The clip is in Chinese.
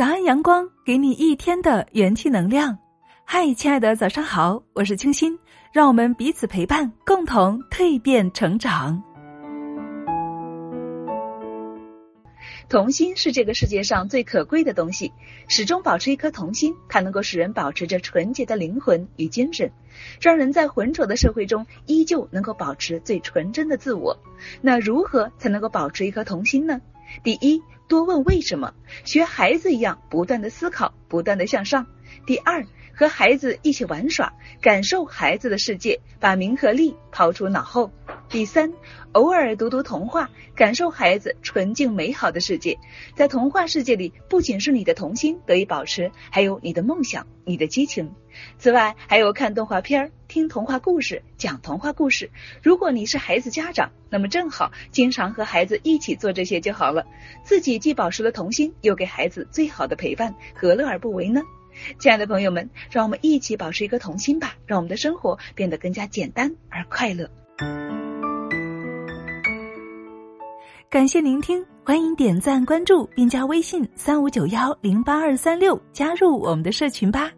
早安阳光，给你一天的元气能量。嗨，亲爱的，早上好，我是清新，让我们彼此陪伴，共同蜕变成长。童心是这个世界上最可贵的东西，始终保持一颗童心，它能够使人保持着纯洁的灵魂与精神，让人在浑浊的社会中依旧能够保持最纯真的自我。那如何才能够保持一颗童心呢？第一，多问为什么，学孩子一样不断的思考，不断的向上。第二，和孩子一起玩耍，感受孩子的世界，把名和利抛出脑后。第三，偶尔读读童话，感受孩子纯净美好的世界。在童话世界里，不仅是你的童心得以保持，还有你的梦想、你的激情。此外，还有看动画片儿、听童话故事、讲童话故事。如果你是孩子家长，那么正好经常和孩子一起做这些就好了。自己既保持了童心，又给孩子最好的陪伴，何乐而不为呢？亲爱的朋友们，让我们一起保持一颗童心吧，让我们的生活变得更加简单而快乐。感谢聆听，欢迎点赞关注并加微信三五九幺零八二三六加入我们的社群吧。